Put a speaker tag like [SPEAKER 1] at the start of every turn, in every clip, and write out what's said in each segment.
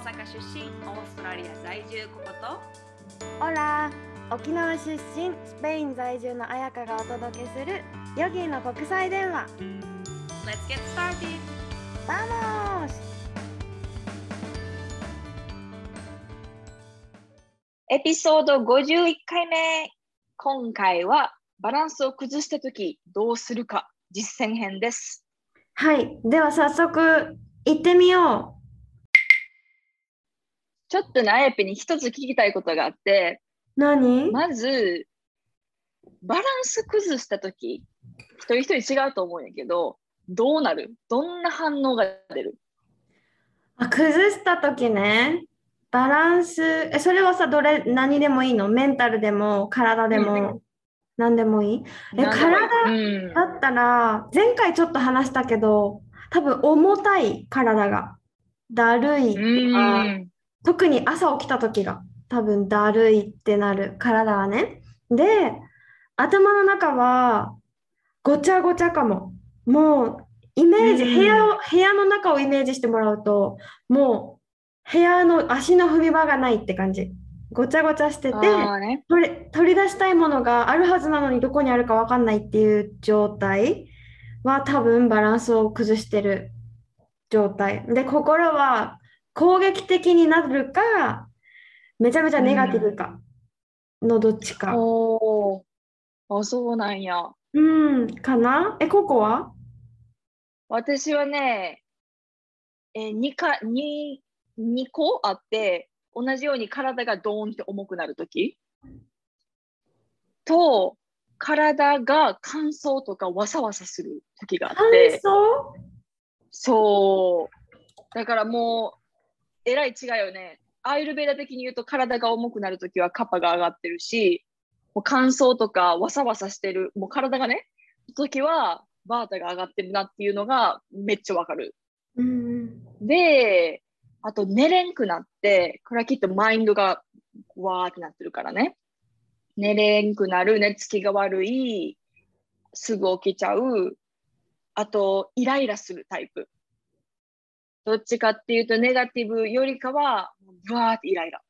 [SPEAKER 1] 阪出身オーストラリア在住ここと？
[SPEAKER 2] オラ沖縄出身スペイン在住の彩香がお届けするヨギの国際電話
[SPEAKER 1] Let's get started!
[SPEAKER 2] バモス
[SPEAKER 3] エピソード51回目。今回はバランスを崩したときどうするか実践編です。
[SPEAKER 2] はいでは早速行ってみよ
[SPEAKER 3] ちょっとね、あやぴに一つ聞きたいことがあって、
[SPEAKER 2] う何、
[SPEAKER 3] まず、バランス崩したとき、一人一人違うと思うんやけど、どうなる？どんな反応が出る？
[SPEAKER 2] あ崩した時ねバランスえそれはさどれ何でもいいの？メンタルでも体でも、
[SPEAKER 3] うん。
[SPEAKER 2] 何でもいい？え
[SPEAKER 3] なん。だ
[SPEAKER 2] ったら前回ちょっと話したけど多分重たい体がだるいと
[SPEAKER 3] う
[SPEAKER 2] か、
[SPEAKER 3] ん。
[SPEAKER 2] 特に朝起きた時が多分だるいってなる体はね。で、頭の中はごちゃごちゃかも。もうイメージ、
[SPEAKER 3] うん
[SPEAKER 2] 部屋を、部屋の中をイメージしてもらうと、もう部屋の足の踏み場がないって感じ。ごちゃごちゃしてて、
[SPEAKER 3] ね。
[SPEAKER 2] 取り、取り出したいものがあるはずなのにどこにあるかわかんないっていう状態は多分バランスを崩してる状態。で、心は攻撃的になるか、めちゃめちゃネガティブかのどっちか。
[SPEAKER 3] おー。あ、そうなんや。
[SPEAKER 2] うん、かな？え、ここは？
[SPEAKER 3] 私はね、えー、2か、二二個あって、同じように体がドーンって重くなるときと、体が乾燥とかわさわさするときがあっ
[SPEAKER 2] 乾
[SPEAKER 3] て、
[SPEAKER 2] 燥？
[SPEAKER 3] そう。だからもう、えらい違いよね。アイルベーダ的に言うと体が重くなるときはカッパが上がってるし、もう乾燥とかわさわさしてる、もう体がね、時はバータが上がってるなっていうのがめっちゃわかる。
[SPEAKER 2] うん、
[SPEAKER 3] で、あと寝れんくなって、これはきっとマインドがわーってなってるからね。寝れんくなる、寝つきが悪い、すぐ起きちゃう、あとイライラするタイプ。どっちかっていうとネガティブよりかは、ブワーってイライラ。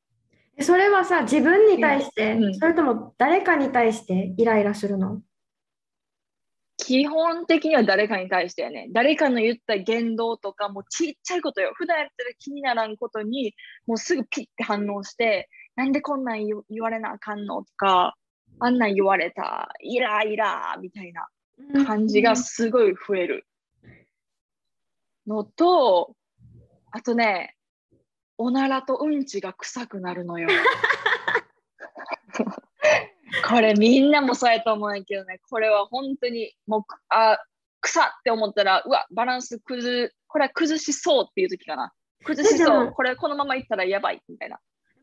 [SPEAKER 2] えそれはさ、自分に対して、
[SPEAKER 3] うん
[SPEAKER 2] それとも誰かに対してイライラするの？
[SPEAKER 3] 基本的には誰かに対してやね。誰かの言った言動とか、もうちっちゃいことよ。普段やってる気にならんことに、もうすぐピッて反応して、なんでこんなん言言われなあかんのとか、あんなん言われた、イライラみたいな感じがすごい増える。のと、あとね、おならとうんちが臭くなるのよ。これみんなもそうやと思うんやけどね、これは本当にもう、あ、臭って思ったら、うわ、バランス崩、これは崩しそうっていう時かな。崩しそう。これこのままいったらやばいみたいな。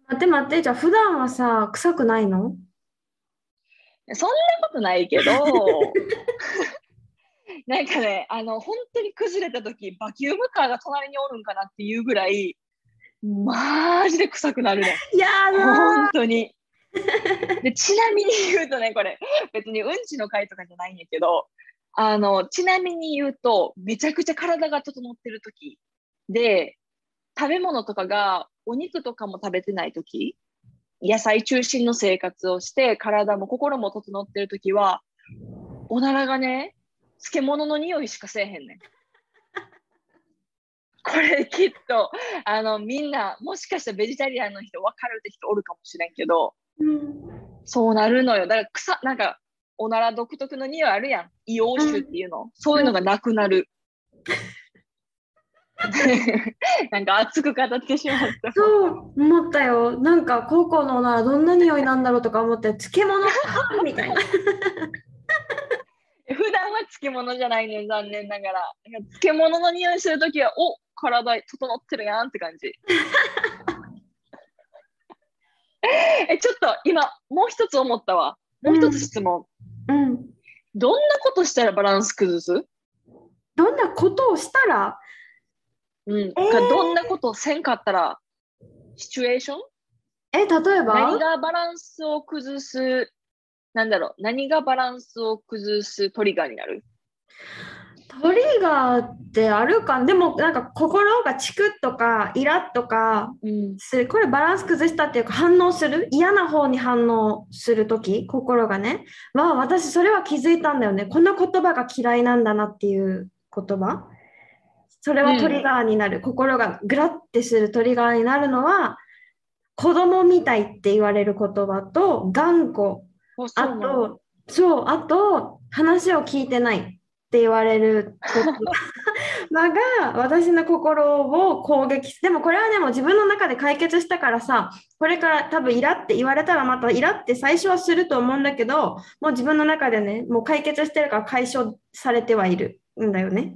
[SPEAKER 2] 待って待って、じゃあ普段はさ、臭くないの？
[SPEAKER 3] そんなことないけど、なんかね、あの、本当に崩れた時バキュームカーが隣におるんかなっていうぐらい、マジで臭くなるね。
[SPEAKER 2] やだ
[SPEAKER 3] 本当に。でちなみに言うとね、これ、別にうんちの回とかじゃないんやけど、あの、ちなみに言うと、めちゃくちゃ体が整ってる時で、食べ物とかがお肉とかも食べてない時野菜中心の生活をして、体も心も整ってる時は、おならがね、漬物の匂いしかせえへんねん。これきっと、あの、みんな、もしかしたらベジタリアンの人分かるって人おるかもしれんけど、
[SPEAKER 2] うん
[SPEAKER 3] そうなるのよ。だから草、なんか、おなら独特の匂いあるやん。硫黄臭っていうの。そういうのがなくなる。なんか熱く語ってしまった。
[SPEAKER 2] そう思ったよ。なんか高校のおならどんな匂いなんだろうとか思って、漬物みたいな。
[SPEAKER 3] 普段は漬物じゃないねん、残念ながら。漬物の匂いするときは、お体整ってるやんって感じ。え、ちょっと今、もう一つ思ったわ。もう一つ質問。
[SPEAKER 2] うん。
[SPEAKER 3] どんなことしたらバランス崩す？
[SPEAKER 2] どんなことをしたら、
[SPEAKER 3] うん。
[SPEAKER 2] えー
[SPEAKER 3] かどんなことをせんかったら、シチュエーション？
[SPEAKER 2] え、例え
[SPEAKER 3] 何
[SPEAKER 2] ば
[SPEAKER 3] がバランスを崩す、なんだろう、何がバランスを崩すトリガーになる？
[SPEAKER 2] トリガーってあるか？でもなんか心がチクッとかイラッとか
[SPEAKER 3] うん。
[SPEAKER 2] する。これバランス崩したっていうか反応する？嫌な方に反応するとき心がね。は私それは気づいたんだよね。この言葉が嫌いなんだなっていう言葉。それはトリガーになる、心がグラッてするトリガーになるのは子供みたいって言われる言葉と頑固
[SPEAKER 3] あ
[SPEAKER 2] とそうあと話を聞いてないって言われる言葉 が私の心を攻撃すでもこれはでも自分の中で解決したからさこれから多分イラって言われたらまたイラって最初はすると思うんだけどもう自分の中でねもう解決してるから解消されてはいるんだよね。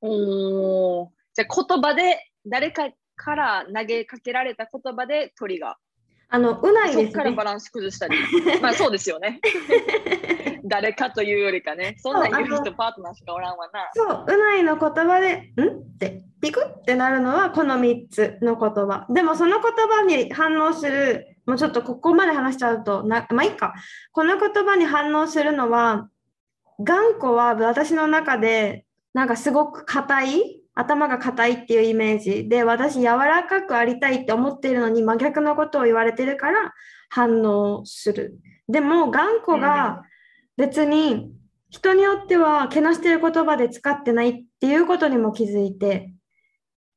[SPEAKER 3] おー。じゃあ言葉で誰かから投げかけられた言葉でトリガ
[SPEAKER 2] あのうないですね。
[SPEAKER 3] っからバランス崩したり。まあそうですよね。誰かというよりかね。そんなん言う人パートナーしかおらんわな。
[SPEAKER 2] そう、うないの言葉で、ん？って、ピクってなるのはこの3つの言葉。でもその言葉に反応する、もうちょっとここまで話しちゃうと、なまあいいか。この言葉に反応するのは、頑固は私の中で、なんかすごく硬い、頭が硬いっていうイメージで、私柔らかくありたいって思っているのに真逆のことを言われてるから反応する。でも頑固が別に人によってはけなしてる言葉で使ってないっていうことにも気づいて、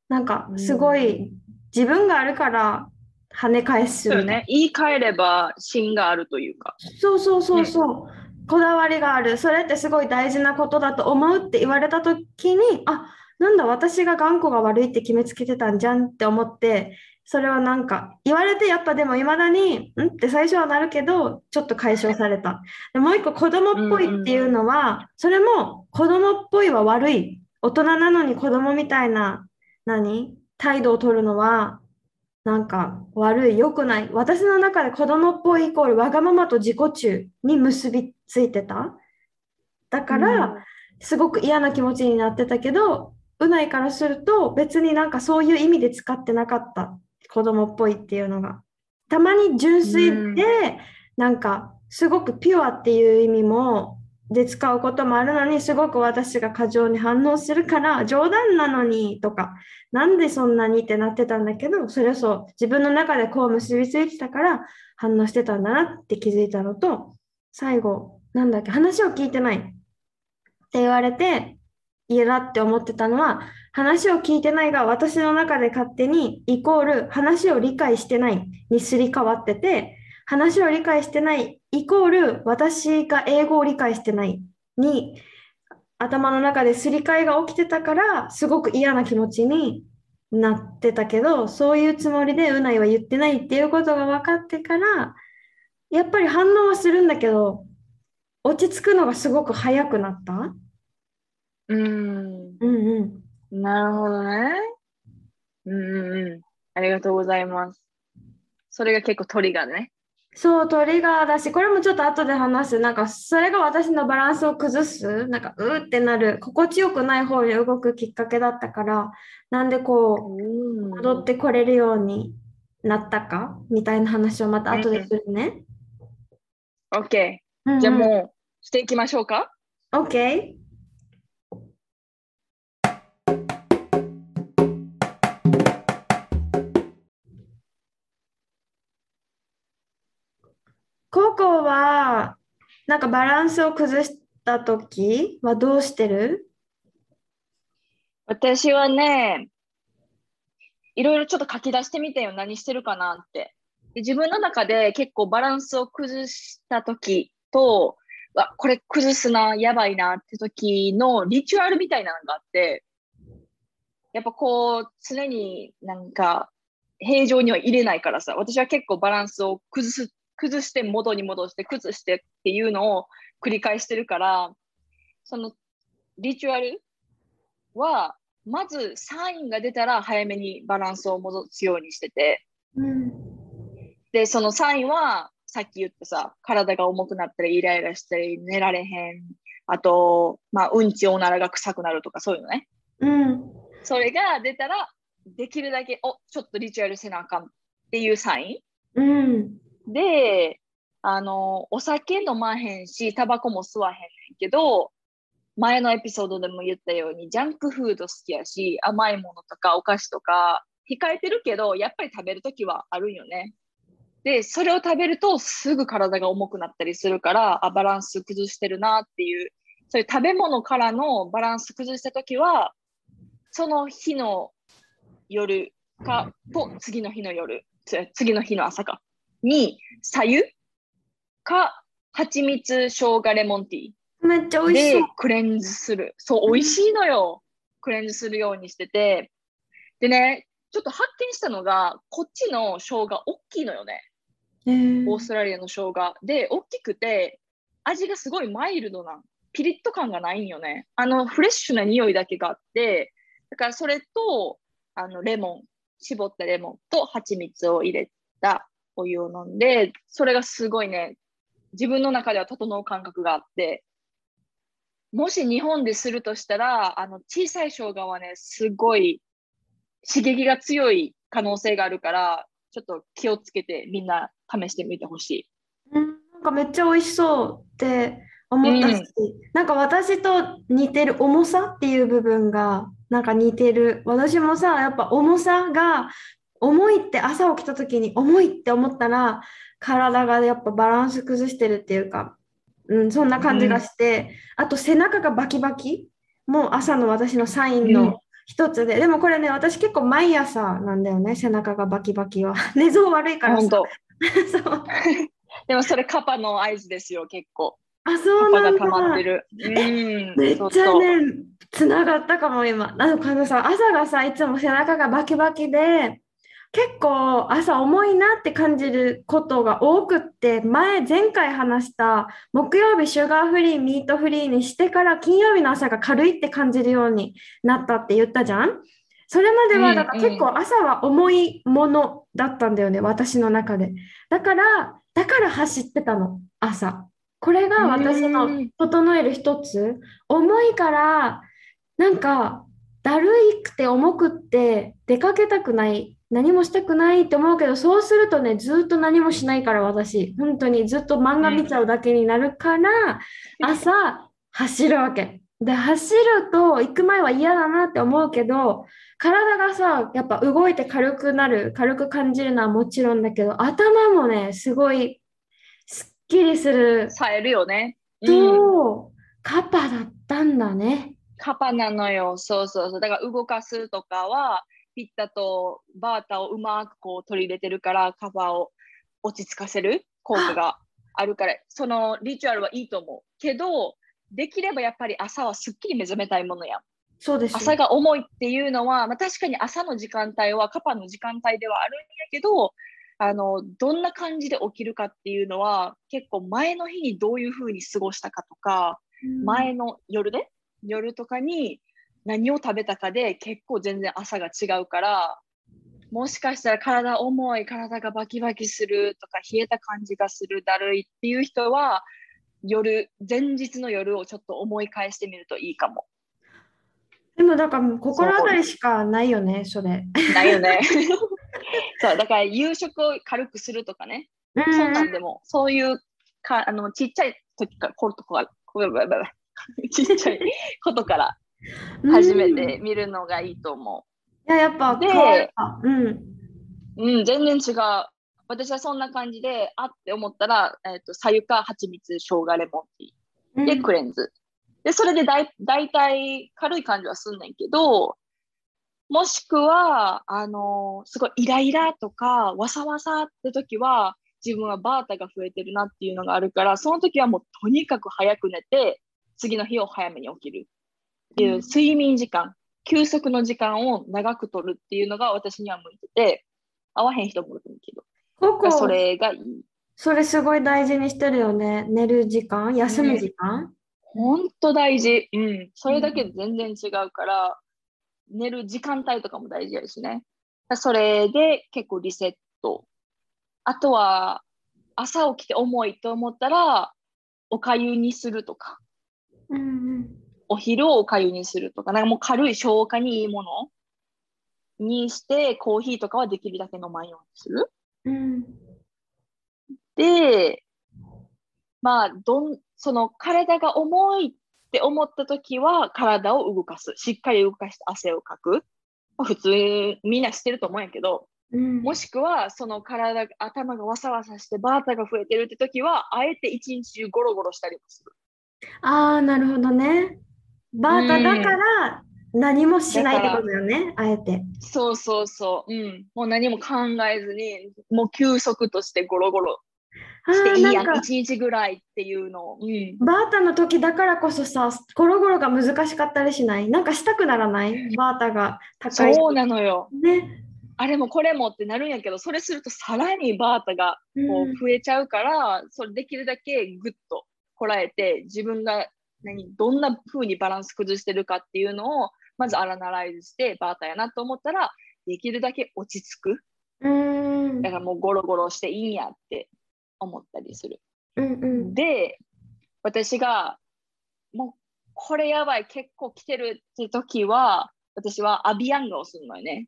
[SPEAKER 2] なんかすごい自分があるから跳ね返す
[SPEAKER 3] よね。言い換えれば芯があるというか。
[SPEAKER 2] そうそうそうそう、こだわりがある。それってすごい大事なことだと思うって言われたときに、あ、なんだ、私が頑固が悪いって決めつけてたんじゃんって思って、それはなんか言われてやっぱでもいまだに、んって最初はなるけど、ちょっと解消された。でもう一個子供っぽいっていうのは、それも子供っぽいは悪い。大人なのに子供みたいな、何？態度を取るのは、なんか悪い、良くない。私の中で子供っぽいイコールわがままと自己中に結びついてた。だから、すごく嫌な気持ちになってたけど、うないからすると別になんかそういう意味で使ってなかった。子供っぽいっていうのが。たまに純粋
[SPEAKER 3] うん
[SPEAKER 2] で、なんかすごくピュアっていう意味もで使うこともあるのに、すごく私が過剰に反応するから、冗談なのにとか、なんでそんなにってなってたんだけど、それこそ自分の中でこう結びついてたから反応してたんだなって気づいたのと、最後、なんだっけ、話を聞いてないって言われて嫌だって思ってたのは、話を聞いてないが私の中で勝手にイコール話を理解してないにすり替わってて、話を理解してないイコール私が英語を理解してないに頭の中ですり替えが起きてたからすごく嫌な気持ちになってたけどそういうつもりでうないは言ってないっていうことが分かってからやっぱり反応はするんだけど落ち着くのがすごく早くなった。
[SPEAKER 3] うん。
[SPEAKER 2] うんうん。
[SPEAKER 3] なるほどね。うんうんうん。ありがとうございます。それが結構トリガーね。
[SPEAKER 2] そう、トリガーだし、これもちょっと後で話す。なんか、それが私のバランスを崩す、なんか、うーってなる、心地よくない方に動くきっかけだったから、なんでこう、戻ってこれるようになったか？みたいな話をまた後でするね。
[SPEAKER 3] OK。
[SPEAKER 2] うんうん
[SPEAKER 3] じゃあもうしていきましょうか。
[SPEAKER 2] OK。ココは、なんかバランスを崩したときはどうしてる？
[SPEAKER 3] 私はね、いろいろちょっと書き出してみてよ。何してるかなって。で自分の中で結構バランスを崩した時と、わ、これ崩すな、やばいなって時のリチュアルみたいなのがあって、やっぱこう、常になんか平常には入れないからさ、私は結構バランスを崩す、崩して元に戻して崩してっていうのを繰り返してるから、そのリチュアルは、まずサインが出たら早めにバランスを戻すようにしてて、
[SPEAKER 2] うん。
[SPEAKER 3] で、そのサインは、さっき言ったさ、体が重くなったり、イライラしたり、寝られへん。あと、まあ、うんちおならが臭くなるとか、そういうのね。
[SPEAKER 2] うん。
[SPEAKER 3] それが出たら、できるだけ、お、ちょっとリチュアルせなあかんっていうサイ
[SPEAKER 2] うん。
[SPEAKER 3] で、あの、お酒飲まへんし、タバコも吸わへんねんけど、前のエピソードでも言ったように、ジャンクフード好きやし、甘いものとかお菓子とか控えてるけど、やっぱり食べるときはあるんよね。で、それを食べるとすぐ体が重くなったりするから、あ、バランス崩してるなっていう、そういう食べ物からのバランス崩したときは、その日の夜か、と次の日の夜、次の日の朝か、に、左右か、蜂蜜、生姜、レモンティー。
[SPEAKER 2] めっちゃ美味しそう。
[SPEAKER 3] でクレンズする。そう、美味しいのよ。クレンズするようにしてて。でね、ちょっと発見したのが、こっちの生姜、大きいのよね。
[SPEAKER 2] えー
[SPEAKER 3] オーストラリアの生姜。で、大きくて、味がすごいマイルドな、ピリッと感がないんよね。あの、フレッシュな匂いだけがあって、だからそれと、あの、レモン、絞ったレモンと蜂蜜を入れたお湯を飲んで、それがすごいね、自分の中では整う感覚があって、もし日本でするとしたら、あの、小さい生姜はね、すごい刺激が強い可能性があるから、ちょっと気をつけてみんな試してみてほしい。
[SPEAKER 2] うんなんかめっちゃ美味しそうって思ったし、なんか私と似てる重さっていう部分がなんか似てる。私もさ、やっぱ重さが重いって朝起きた時に重いって思ったら体がやっぱバランス崩してるっていうか、うん、そんな感じがして、あと背中がバキバキもう朝の私のサイン
[SPEAKER 3] うん
[SPEAKER 2] の一つで、でもこれね、私結構毎朝なんだよね、背中がバキバキは。寝相悪いからさ。
[SPEAKER 3] 本当。
[SPEAKER 2] そう。
[SPEAKER 3] でもそれカパの合図ですよ、結構。
[SPEAKER 2] あ、そうなんだ
[SPEAKER 3] って。る。うん。
[SPEAKER 2] めっちゃね、つながったかも今。あの、このさ、朝がさ、いつも背中がバキバキで、結構朝重いなって感じることが多くって、前、前回話した木曜日シュガーフリー、ミートフリーにしてから金曜日の朝が軽いって感じるようになったって言ったじゃんそれまでは、だから
[SPEAKER 3] うんうん
[SPEAKER 2] 結構朝は重いものだったんだよね、私の中で。だから、だから走ってたの、朝。これが私の
[SPEAKER 3] うん
[SPEAKER 2] 整える一つ。重いから、なんか、だるいくて重くって出かけたくない、何もしたくないって思うけど、そうするとね、ずっと何もしないから私、本当にずっと漫画見ちゃうだけになるから、朝走るわけ。で、走ると行く前は嫌だなって思うけど、体がさ、やっぱ動いて軽くなる、軽く感じるのはもちろんだけど、頭もね、すごいすっきりする。
[SPEAKER 3] 冴えるよね。うん。
[SPEAKER 2] カパだったんだね。
[SPEAKER 3] カパなのよ。そうそうそう。だから動かすとかは、ピッタとバータをうまくこう取り入れてるから、カパを落ち着かせる効果があるから、そのリチュアルはいいと思う。けど、できればやっぱり朝はすっきり目覚めたいものやん。
[SPEAKER 2] そうですよ。
[SPEAKER 3] 朝が重いっていうのは、まあ、確かに朝の時間帯はカパの時間帯ではあるんやけど、あのどんな感じで起きるかっていうのは結構前の日にどういうふうに過ごしたかとか、
[SPEAKER 2] うん
[SPEAKER 3] 前の夜で夜とかに何を食べたかで結構全然朝が違うからもしかしたら体重い体がバキバキするとか冷えた感じがするだるいっていう人は夜前日の夜をちょっと思い返してみるといいかも。
[SPEAKER 2] でも、だから心当たりしかないよね、それ。
[SPEAKER 3] ないよね。そうだから夕食を軽くするとかね、
[SPEAKER 2] う
[SPEAKER 3] そんなんでもそういうかあのちっちゃい時からことかちっちゃいことから始めてみるのがいいと思
[SPEAKER 2] いや、やっぱ
[SPEAKER 3] で。
[SPEAKER 2] うん。
[SPEAKER 3] う。うん、全然違う。私はそんな感じで、あって思ったら、えっ、と、さゆか、蜂蜜、生姜、レモンティー。で、
[SPEAKER 2] うん
[SPEAKER 3] クレンズ。で、それでだい大体軽い感じはすんねんけど、もしくは、あのすごいイライラとか、わさわさって時は、自分はバータが増えてるなっていうのがあるから、その時はもうとにかく早く寝て、次の日を早めに起きるっていう、
[SPEAKER 2] うん
[SPEAKER 3] 睡眠時間、休息の時間を長く取るっていうのが私には向いてて、合わへん人もいるけど、
[SPEAKER 2] ここ、
[SPEAKER 3] それがいい。
[SPEAKER 2] それすごい大事にしてるよね。寝る時間、休む時間。
[SPEAKER 3] ほんと大事。うん。それだけで全然違うから、寝る時間帯とかも大事やしね。それで結構リセット。あとは、朝起きて重いと思ったら、おかゆにするとか、
[SPEAKER 2] うんうん。
[SPEAKER 3] お昼をおかゆにするとか、なんかもう軽い消化にいいものにして、コーヒーとかはできるだけ飲まんようにする。
[SPEAKER 2] うん。
[SPEAKER 3] で、まあ、どん、その体が重いっって思った時は体を動かす。しっかり動かして汗をかく。まあ普通みんなしてると思うんやけど、
[SPEAKER 2] うん
[SPEAKER 3] もしくはその体が、頭がわさわさしてバータが増えてるって時は、あえて一日中ゴロゴロしたりもする。
[SPEAKER 2] ああ、なるほどね。バータだから何もしないってことだよね、あえて。
[SPEAKER 3] そうそうそう。うん。もう何も考えずに、もう休息としてゴロゴロしていいやん。
[SPEAKER 2] なんか
[SPEAKER 3] 一日ぐらいっていうのを。うん。
[SPEAKER 2] バータの時だからこそさ、ゴロゴロが難しかったりしない？なんかしたくならない？バータが高い。
[SPEAKER 3] そうなのよ。
[SPEAKER 2] ね。
[SPEAKER 3] あれもこれもってなるんやけど、それするとさらにバータがこ
[SPEAKER 2] うん
[SPEAKER 3] う増えちゃうから、それできるだけグッとこらえて、自分が何どんな風にバランス崩してるかっていうのを、まずアラナライズして、バータやなと思ったら、できるだけ落ち着く。
[SPEAKER 2] うん。
[SPEAKER 3] だからもうゴロゴロしていいんやって思ったりする。
[SPEAKER 2] うんうん。
[SPEAKER 3] で、私が、もうこれやばい、結構来てるって時は、私はアビアンガをするのよね。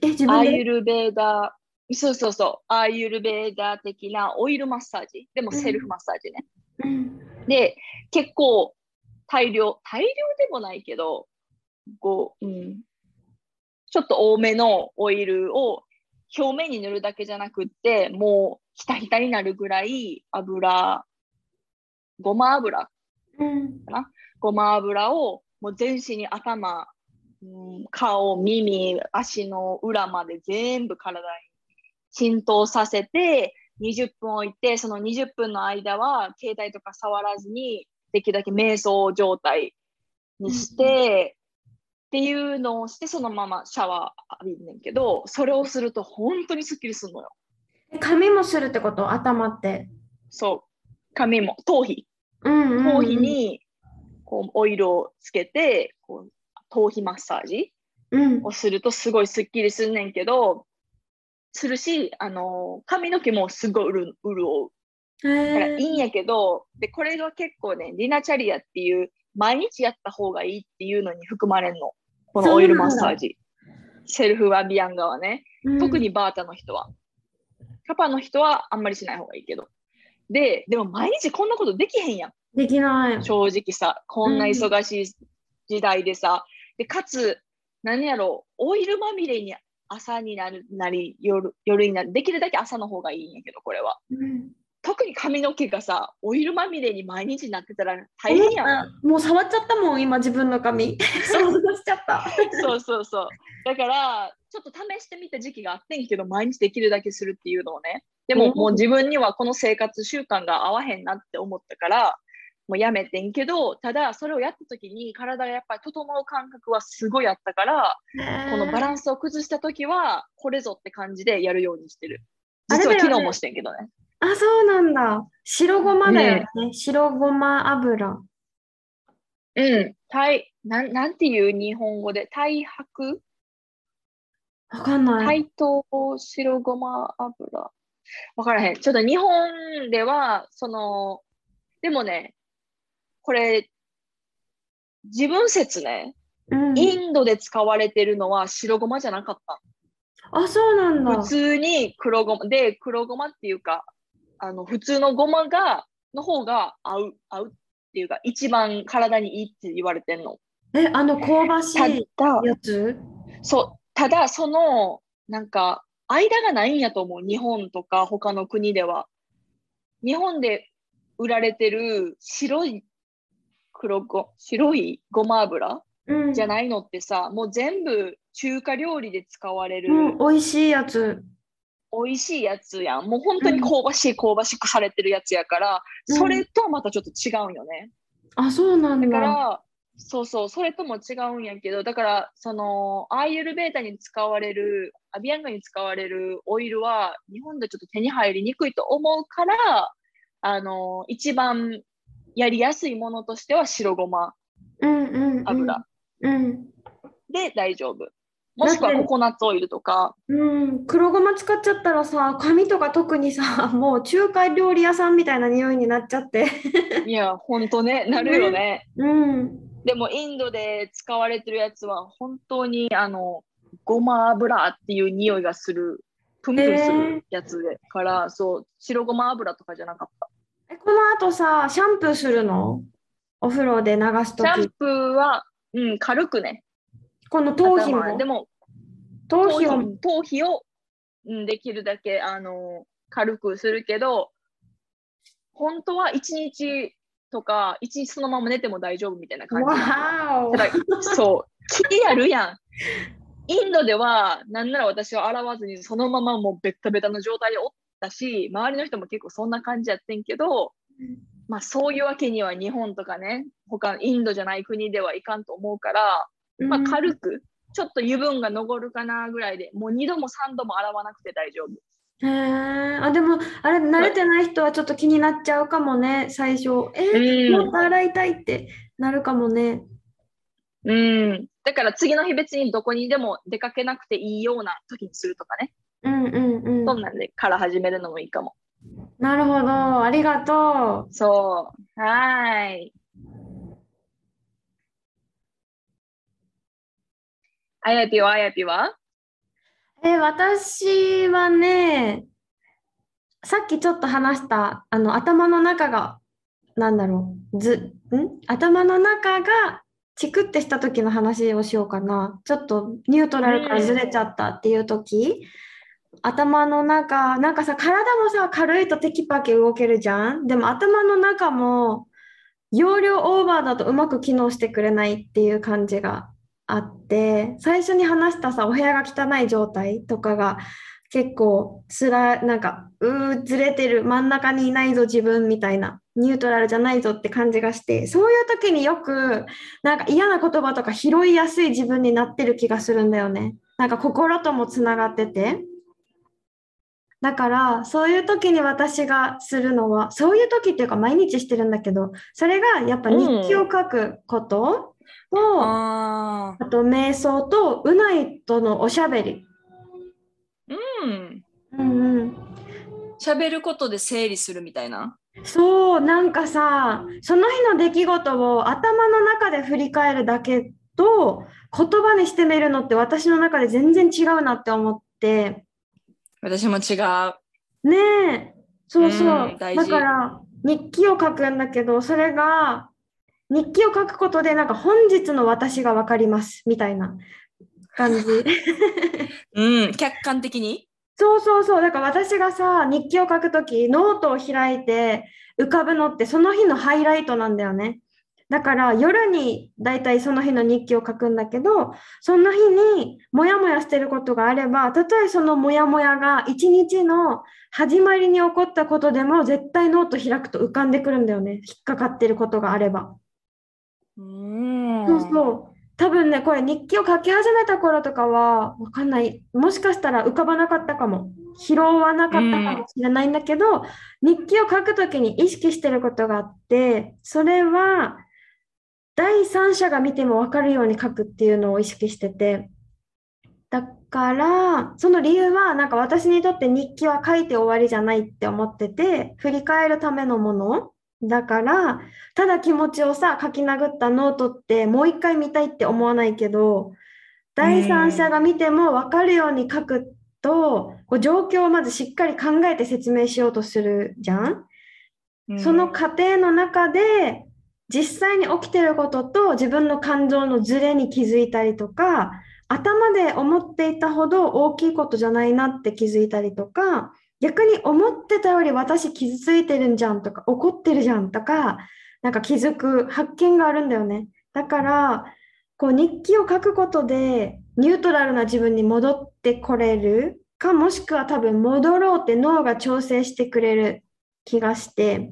[SPEAKER 2] え、自
[SPEAKER 3] アー
[SPEAKER 2] 分で？
[SPEAKER 3] ユルベーダー、そうそうそう、アーユルベーダー的なオイルマッサージ。でもセルフマッサージね。
[SPEAKER 2] うん。
[SPEAKER 3] で、結構大量、大量でもないけど、こう、うん、ちょっと多めのオイルを表面に塗るだけじゃなくって、もうひたひたになるぐらい油、ごま油、
[SPEAKER 2] うん。
[SPEAKER 3] ごま油をもう全身に頭、うん、顔、耳、足の裏まで全部体に浸透させて、20分置いて、その20分の間は携帯とか触らずに、できるだけ瞑想状態にして、っていうのをして、そのままシャワー浴びんねんけど、それをすると本当にスッキリするのよ。
[SPEAKER 2] 髪もするってこと？頭って。
[SPEAKER 3] そう。髪も、頭皮。
[SPEAKER 2] うんうんうん。
[SPEAKER 3] 頭皮にこうオイルをつけてこう頭皮マッサージ
[SPEAKER 2] うん。
[SPEAKER 3] をするとすごいスッキリすんねんけどするし、あの髪の毛もすごいうる潤う
[SPEAKER 2] へ
[SPEAKER 3] だからいいん
[SPEAKER 2] え。
[SPEAKER 3] やけどでこれが結構ねリナチャリアっていう毎日やった方がいいっていうのに含まれんのこのオイルマッサージセルフワビアンガはね
[SPEAKER 2] うん
[SPEAKER 3] 特にバータの人は。パパの人はあんまりしない方がいいけど。で、でも毎日こんなことできへんやん。
[SPEAKER 2] できない。
[SPEAKER 3] 正直さ、こんな忙しい時代でさ、でかつ、何やろう、オイルまみれに朝になるなり夜、夜になる、できるだけ朝の方がいいんやけど、これは。
[SPEAKER 2] うん
[SPEAKER 3] 特に髪の毛がさ、オイルまみれに毎日なってたら大変やん。
[SPEAKER 2] あもう触っちゃったもん、今自分の髪。想像しちゃった。
[SPEAKER 3] そうそうそう。だから、ちょっと試してみた時期があってんけど、毎日できるだけするっていうのをね。でも、
[SPEAKER 2] うん
[SPEAKER 3] もう自分にはこの生活習慣が合わへんなって思ったから、もうやめてんけど、ただ、それをやった時に体がやっぱり整う感覚はすごいあったから、このバラ
[SPEAKER 2] ン
[SPEAKER 3] ンスを崩した時は、これぞって感じでやるようにしてる。実は昨日もしてんけどね。
[SPEAKER 2] あ、そうなんだ。白ごまだよね。白ごま油。
[SPEAKER 3] うん。体なん、なんていう日本語で、太白
[SPEAKER 2] わかんない。
[SPEAKER 3] 解凍白ごま油。わからへん。ちょっと日本では、その、でもね、これ、自分説ね、
[SPEAKER 2] うん、
[SPEAKER 3] インドで使われてるのは白ごまじゃなかった。
[SPEAKER 2] あ、そうなんだ。
[SPEAKER 3] 普通に黒ごま、で、黒ごまっていうか、あの、普通のごまが、の方が合う、合うっていうか、一番体にいいって言われてんの。
[SPEAKER 2] え、あの香ばしたい
[SPEAKER 3] だ、
[SPEAKER 2] やつ？
[SPEAKER 3] そう、ただ、その、なんか、間がないんやと思う。日本とか他の国では。日本で売られてる白い黒ご、白いごま油
[SPEAKER 2] うん。
[SPEAKER 3] じゃないのってさ、もう全部中華料理で使われる
[SPEAKER 2] うん、美味しいやつ。
[SPEAKER 3] 美味しいやつやん。もう本当に香ばしい香ばしくされてるやつやから、
[SPEAKER 2] うん
[SPEAKER 3] それとはまたちょっと違うんよね。
[SPEAKER 2] あ、そうなんだ。
[SPEAKER 3] だから、そうそう、それとも違うんやけど、だから、その、アーユルベータに使われる、アビアンガに使われるオイルは、日本でちょっと手に入りにくいと思うから、あの、一番やりやすいものとしては白ごま
[SPEAKER 2] うんうん、うん。
[SPEAKER 3] 油
[SPEAKER 2] うん。
[SPEAKER 3] で大丈夫。もしくはココナッツオイルとか、
[SPEAKER 2] うん、黒ごま使っちゃったらさ、髪とか特にさ、もう中華料理屋さんみたいな匂いになっちゃって。
[SPEAKER 3] いや、ほんとね、なるよね。
[SPEAKER 2] うん。
[SPEAKER 3] でも、インドで使われてるやつは、本当に、あの、ごま油っていう匂いがする、プンプンするやつで、から、そう、白ごま油とかじゃなかった。
[SPEAKER 2] え、この後さ、シャンプーするの？お風呂で流すとき。
[SPEAKER 3] シャンプーは、うん、軽くね。
[SPEAKER 2] この頭皮も
[SPEAKER 3] 頭で。も、
[SPEAKER 2] 頭皮を。
[SPEAKER 3] 頭皮を、うん、できるだけ、あの、軽くするけど、本当は一日とか、一日そのまま寝ても大丈夫みたいな感じ。そう、気になるやん。インドでは、なんなら私は洗わずに、そのままもうベッタベタの状態でおったし、周りの人も結構そんな感じやってんけど、まあそういうわけには日本とかね、他インドじゃない国ではいかんと思うから、まあ軽く、ちょっと油分が残るかなぐらいで、もう2度も3度も洗わなくて大丈夫。
[SPEAKER 2] へえ、あ、でも、あれ、慣れてない人はちょっと気になっちゃうかもね、最初。えー、
[SPEAKER 3] うん
[SPEAKER 2] もっと洗いたいってなるかもね。
[SPEAKER 3] うん。だから次の日別にどこにでも出かけなくていいような時にするとかね。
[SPEAKER 2] うんうんうん。
[SPEAKER 3] そんなんでから始めるのもいいかも。
[SPEAKER 2] なるほど、ありがとう。
[SPEAKER 3] そう。はーい。あやぴはあやぴは
[SPEAKER 2] えー私はね、さっきちょっと話した、あの、頭の中が、なんだろう、ず、ん？頭の中がチクってした時の話をしようかな。ちょっとニュートラルからずれちゃったっていう時、頭の中、なんかさ、体もさ、軽いとテキパキ動けるじゃん？でも頭の中も、容量オーバーだとうまく機能してくれないっていう感じがあって、最初に話したさ、お部屋が汚い状態とかが結構つら、なんか、うー、ずれてる、真ん中にいないぞ、自分みたいな、ニュートラルじゃないぞって感じがして、そういう時によく、なんか嫌な言葉とか拾いやすい自分になってる気がするんだよね。なんか心ともつながってて。だから、そういう時に私がするのは、そういう時っていうか毎日してるんだけど、それがやっぱ日記を書くことと、
[SPEAKER 1] あ
[SPEAKER 2] あと瞑想とうないとのおしゃべり。
[SPEAKER 3] うん。
[SPEAKER 2] うんうん。
[SPEAKER 1] 喋ることで整理するみたいな。
[SPEAKER 2] そう、なんかさ、その日の出来事を頭の中で振り返るだけと言葉にしてみるのって私の中で全然違うなって思って。
[SPEAKER 1] 私も違う。
[SPEAKER 2] ねえ、そうそう
[SPEAKER 1] う
[SPEAKER 2] だ
[SPEAKER 1] 事
[SPEAKER 2] から日記を書くんだけど、それが日記を書くことでなんか本日の私がわかりますみたいな感じ。
[SPEAKER 1] うん、客観的に？
[SPEAKER 2] そうそうそう。だから私がさ、日記を書くとき、ノートを開いて浮かぶのってその日のハイライトなんだよね。だから夜にだいたいその日の日記を書くんだけど、その日にモヤモヤしてることがあれば、たとえそのモヤモヤが一日の始まりに起こったことでも絶対ノート開くと浮かんでくるんだよね。引っかかってることがあれば。そうそう。多分ね、これ日記を書き始めた頃とかは、わかんない。もしかしたら浮かばなかったかも。拾わなかったかもしれないんだけど、日記を書くときに意識してることがあって、それは、第三者が見てもわかるように書くっていうのを意識してて、だから、その理由は、なんか私にとって日記は書いて終わりじゃないって思ってて、振り返るためのものだから、ただ気持ちをさ、書き殴ったノートってもう一回見たいって思わないけど、第三者が見ても分かるように書くと、こう状況をまずしっかり考えて説明しようとするじゃん？
[SPEAKER 1] うん
[SPEAKER 2] その過程の中で、実際に起きてることと自分の感情のズレに気づいたりとか、頭で思っていたほど大きいことじゃないなって気づいたりとか、逆に思ってたより私傷ついてるんじゃんとか、怒ってるじゃんとか、なんか気づく発見があるんだよね。だから、こう日記を書くことでニュートラルな自分に戻ってこれるか、もしくは多分戻ろうって脳が調整してくれる気がして、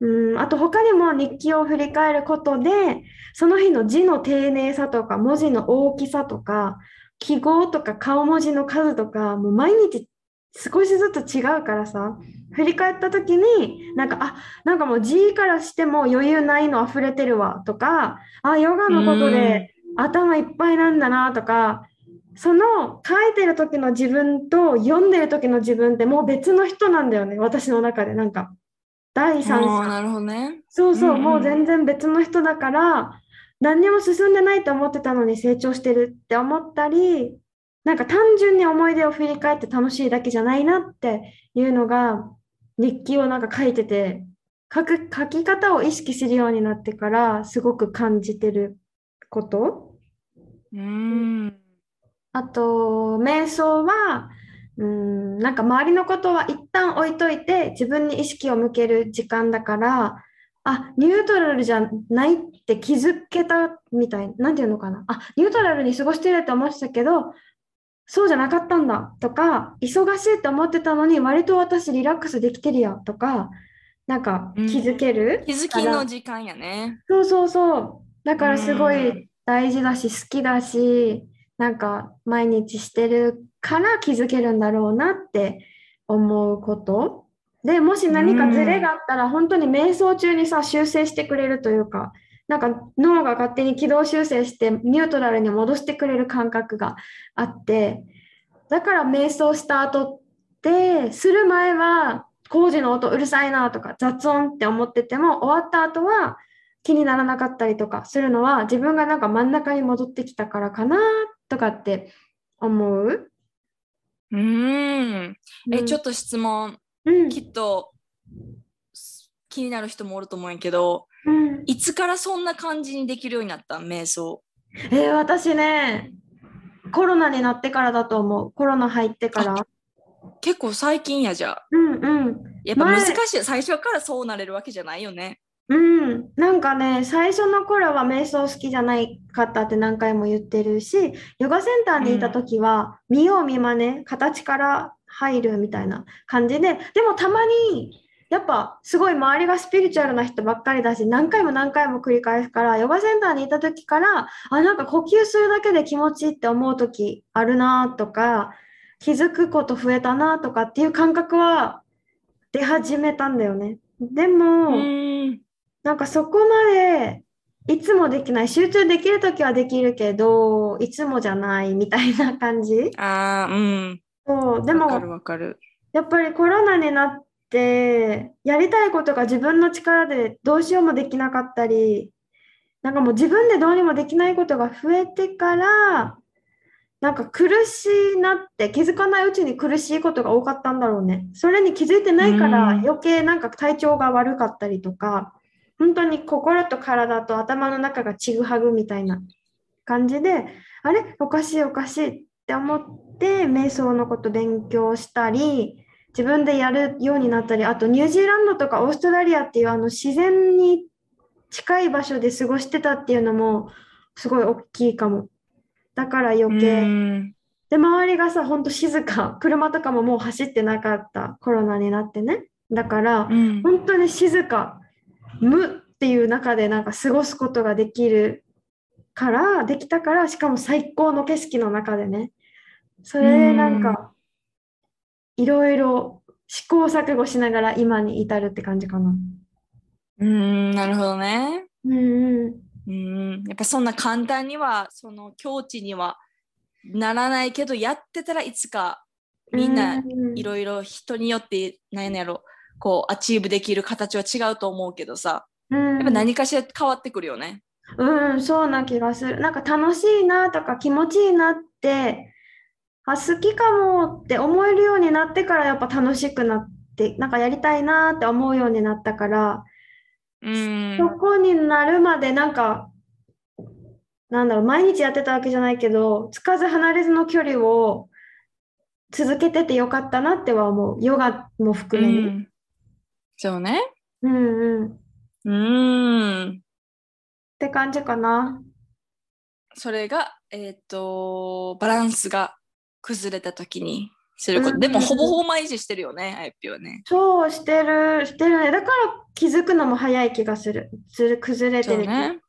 [SPEAKER 2] うん、あと他にも日記を振り返ることで、その日の字の丁寧さとか、文字の大きさとか、記号とか顔文字の数とか、もう毎日少しずつ違うからさ、振り返った時に、なんか、あ、なんかもう字からしても余裕ないの溢れてるわとか、あ、ヨガのことで頭いっぱいなんだなとか、その書いてる時の自分と読んでる時の自分ってもう別の人なんだよね、私の中で。なんか、第三者。
[SPEAKER 1] なるほどね。
[SPEAKER 2] そうそう、
[SPEAKER 1] うんうん
[SPEAKER 2] もう全然別の人だから、何にも進んでないと思ってたのに成長してるって思ったり、なんか単純に思い出を振り返って楽しいだけじゃないなっていうのが、日記をなんか書いてて書く書き方を意識するようになってからすごく感じてること。
[SPEAKER 3] うん。
[SPEAKER 2] あと、瞑想は、うん、なんか周りのことは一旦置いといて自分に意識を向ける時間だから、あ、ニュートラルじゃないって気づけたみたい。なんていうのかな。あ、ニュートラルに過ごしてるって思ってたけど、そうじゃなかったんだ。とか、忙しいって思ってたのに割と私リラックスできてるや。とか、なんか気づける
[SPEAKER 3] 気づきの時間やね。
[SPEAKER 2] そうそうそう。だからすご
[SPEAKER 3] う
[SPEAKER 2] い
[SPEAKER 3] ん。
[SPEAKER 2] 大事だし、好きだし、なんか毎日してるから気づけるんだろうなって思うこと。で、もし何かズレがあったら、本当に瞑想中にさ、修正してくれるというか、なんか脳が勝手に軌道修正してニュートラルに戻してくれる感覚があって、だから瞑想した後って、する前は工事の音うるさいなとか雑音って思ってても、終わった後は気にならなかったりとかするのは自分がなんか真ん中に戻ってきたからかなとかって思う。
[SPEAKER 3] うん。え、ちょっ
[SPEAKER 2] と、
[SPEAKER 3] と質問。
[SPEAKER 2] うん
[SPEAKER 3] きっとす気になる人もおると思うんやけど、
[SPEAKER 2] うん
[SPEAKER 3] いつからそんな感じにできるようになったん瞑想？
[SPEAKER 2] えー私ね、コロナになってからだと思う。コロナ入ってから。
[SPEAKER 3] 結構最近やじゃあ。
[SPEAKER 2] うんうん。
[SPEAKER 3] やっぱ
[SPEAKER 2] 前
[SPEAKER 3] 難しい。最初からそうなれるわけじゃないよね。
[SPEAKER 2] うん、なんかね、最初の頃は瞑想好きじゃないかったって何回も言ってるし、ヨガセンターにいた時は、見よう見まね、形から入るみたいな感じで、でもたまに、やっぱすごい周りがスピリチュアルな人ばっかりだし、何回も何回も繰り返すから、ヨガセンターにいた時から、あ、なんか呼吸するだけで気持ちいいって思う時あるなとか、気づくこと増えたなとかっていう感覚は出始めたんだよね。でも、
[SPEAKER 3] うん。
[SPEAKER 2] なんかそこまでいつもできない集中できるときはできるけどいつもじゃないみたいな感じ
[SPEAKER 3] ああ、うん。
[SPEAKER 2] そうで
[SPEAKER 3] わかる
[SPEAKER 2] も
[SPEAKER 3] わかる。
[SPEAKER 2] やっぱりコロナになってやりたいことが自分の力でどうしようもできなかったりなんかもう自分でどうにもできないことが増えてからなんか苦しいなって気づかないうちに苦しいことが多かったんだろうね。それに気づいてないから
[SPEAKER 3] うん
[SPEAKER 2] 余計なんか体調が悪かったりとか、本当に心と体と頭の中がちぐはぐみたいな感じで、あれ？おかしいおかしいって思って瞑想のこと勉強したり、自分でやるようになったり、あとニュージーランドとかオーストラリアっていうあの自然に近い場所で過ごしてたっていうのもすごい大きいかも。だから余
[SPEAKER 3] う
[SPEAKER 2] 計。
[SPEAKER 3] ん。
[SPEAKER 2] で、周りがさ、ほんと静か。車とかももう走ってなかった。コロナになってね。だから
[SPEAKER 3] う、ん。
[SPEAKER 2] 本当に静か。無っていう中でなんか過ごすことができるから、できたから、しかも最高の景色の中でね。それでなんか、いろいろ試行錯誤しながら今に至るって感じかな。
[SPEAKER 3] うん、なるほどね。
[SPEAKER 2] うんうん。
[SPEAKER 3] うん、やっぱそんな簡単にはその境地にはならないけどやってたらいつかみんな
[SPEAKER 2] うん
[SPEAKER 3] いろいろ人によって何やろこう achieve できる形は違うと思うけどさ
[SPEAKER 2] うん
[SPEAKER 3] やっぱ何かしら変わってくるよね。
[SPEAKER 2] うん、そうな気がする。なんか楽しいなとか気持ちいいなって、あ、好きかもって思えるようになってからやっぱ楽しくなって、なんかやりたいなって思うようになったから、
[SPEAKER 3] うん
[SPEAKER 2] そこになるまでなんか、なんだろう、毎日やってたわけじゃないけど、つかず離れずの距離を続けててよかったなっては思う。ヨガも
[SPEAKER 3] う
[SPEAKER 2] 含めに。
[SPEAKER 3] ん、そうね。
[SPEAKER 2] うんうん。っ
[SPEAKER 3] うん。
[SPEAKER 2] て感じかな。
[SPEAKER 3] それが、えっ、と、バランスが崩れた時にすること。
[SPEAKER 2] うん
[SPEAKER 3] でも、ほぼほぼ毎日してるよね、あやっぴはね。
[SPEAKER 2] そうしてる、してるね。だから気づくのも早い気がする。ずる崩れてる。
[SPEAKER 3] そうね。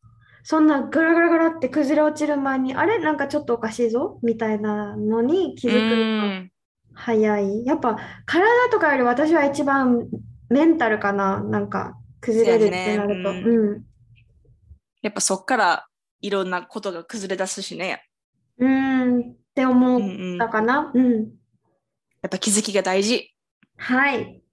[SPEAKER 2] そんなガラガラガラって崩れ落ちる前に、あれ？なんかちょっとおかしいぞ？みたいなのに気
[SPEAKER 3] う
[SPEAKER 2] づくのが
[SPEAKER 3] ん。
[SPEAKER 2] 早い。やっぱ体とかより私は一番メンタルかな。なんか崩れるってなると。
[SPEAKER 3] ね
[SPEAKER 2] うん。
[SPEAKER 3] やっぱそっからいろんなことが崩れ出すしね。
[SPEAKER 2] うーんって思っ
[SPEAKER 3] うんうん、や
[SPEAKER 2] たかな？うん。
[SPEAKER 3] っぱ気づきが大事。
[SPEAKER 2] はい。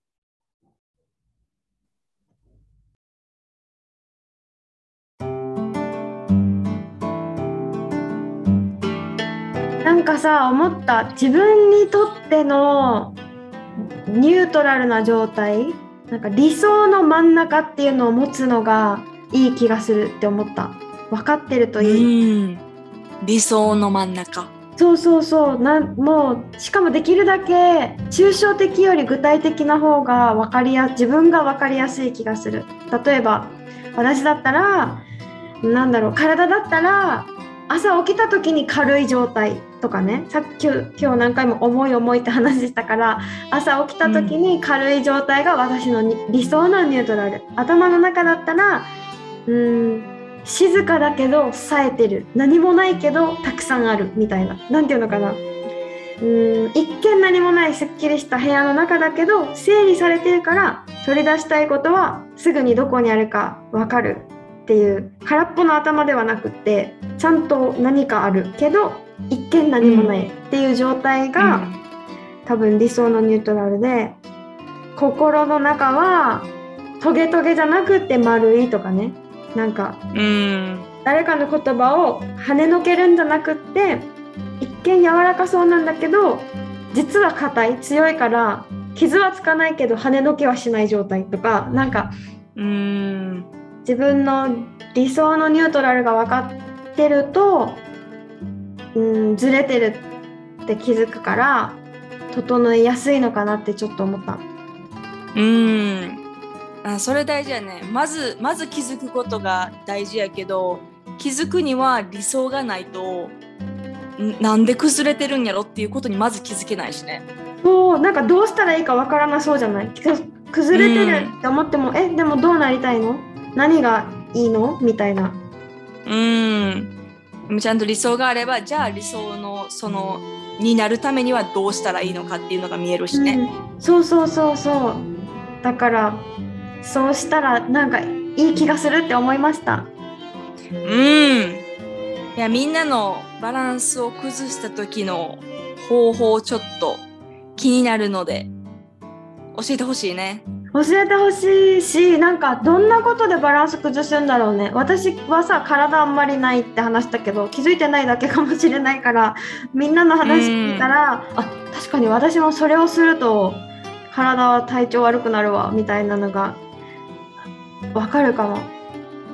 [SPEAKER 2] なんかさ、思った。自分にとってのニュートラルな状態？なんか理想の真ん中っていうのを持つのがいい気がするって思った分かってると
[SPEAKER 3] う
[SPEAKER 2] いい、
[SPEAKER 3] ん。理想の真ん中。
[SPEAKER 2] そうそうそう。なんもうしかもできるだけ抽象的より具体的な方が分かりや自分が分かりやすい気がする。例えば私だったらなんだろう体だったら朝起きた時に軽い状態とかね。さっき今日何回も重い重いって話したから朝起きた時に軽い状態が私のに理想のニュートラル。頭の中だったらうーん静かだけど冴えてる。何もないけどたくさんあるみたいな。なんていうのかな。うーん一見何もないすっきりした部屋の中だけど整理されてるから取り出したいことはすぐにどこにあるか分かるっていう空っぽの頭ではなくってちゃんと何かあるけど一見何もないっていう状態が、多分理想のニュートラルで心の中はトゲトゲじゃなくって丸いとかねなんか
[SPEAKER 3] うん。
[SPEAKER 2] 誰かの言葉を跳ねのけるんじゃなくって一見柔らかそうなんだけど実は硬い強いから傷はつかないけど跳ねのけはしない状態とかなんか
[SPEAKER 3] うん。
[SPEAKER 2] 自分の理想のニュートラルが分かってるとうんずれてるって気づくから整いやすいのかなってちょっと思った。
[SPEAKER 3] うん。あそれ大事やね。まず、まず気づくことが大事やけど、気づくには理想がないと、んなんで崩れてるんやろっていうことにまず気づけないしね。
[SPEAKER 2] そうなんかどうしたらいいかわからなそうじゃないく崩れてるって思っても、えでもどうなりたいの？何がいいの？みたいな
[SPEAKER 3] うん。ちゃんと理想があれば、じゃあ理想のその、になるためにはどうしたらいいのかっていうのが見えるしね。
[SPEAKER 2] うんそうそうそうそうだからそうしたらなんかいい気がするって思いました
[SPEAKER 3] うん。いや、みんなのバランスを崩した時の方法ちょっと気になるので、教えてほしいね。
[SPEAKER 2] 教えてほしいしなんかどんなことでバランス崩すんだろうね私はさ体あんまりないって話したけど気づいてないだけかもしれないからみんなの話聞いたら、あ確かに私もそれをすると体は体調悪くなるわみたいなのがわかるかも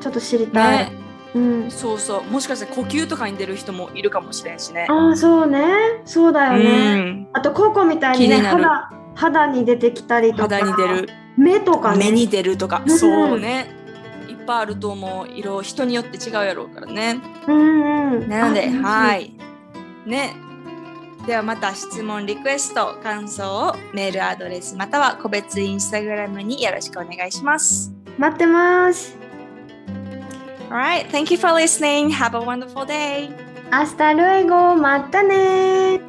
[SPEAKER 2] ちょっと知りたい、
[SPEAKER 3] ね。
[SPEAKER 2] うん
[SPEAKER 3] そうそう。もしかしたら呼吸とかに出る人もいるかもしれんしね。
[SPEAKER 2] ああそうねそうだよね、
[SPEAKER 3] うん。
[SPEAKER 2] あとココみたいにね肌肌に出てきたりとか
[SPEAKER 3] 肌に出る、
[SPEAKER 2] 目とかね
[SPEAKER 3] 目に出るとか、
[SPEAKER 2] うん
[SPEAKER 3] そうね。いっぱいあると思う。色、人によって違うやろうからね。
[SPEAKER 2] うんうん
[SPEAKER 3] なので、
[SPEAKER 2] あ
[SPEAKER 3] はい。ね。ではまた質問、リクエスト、感想をメールアドレスまたは個別インスタグラムによろしくお願いします。
[SPEAKER 2] 待ってます
[SPEAKER 3] Alright, thank you for listening. Have a wonderful day.
[SPEAKER 2] 明日ルエゴまたね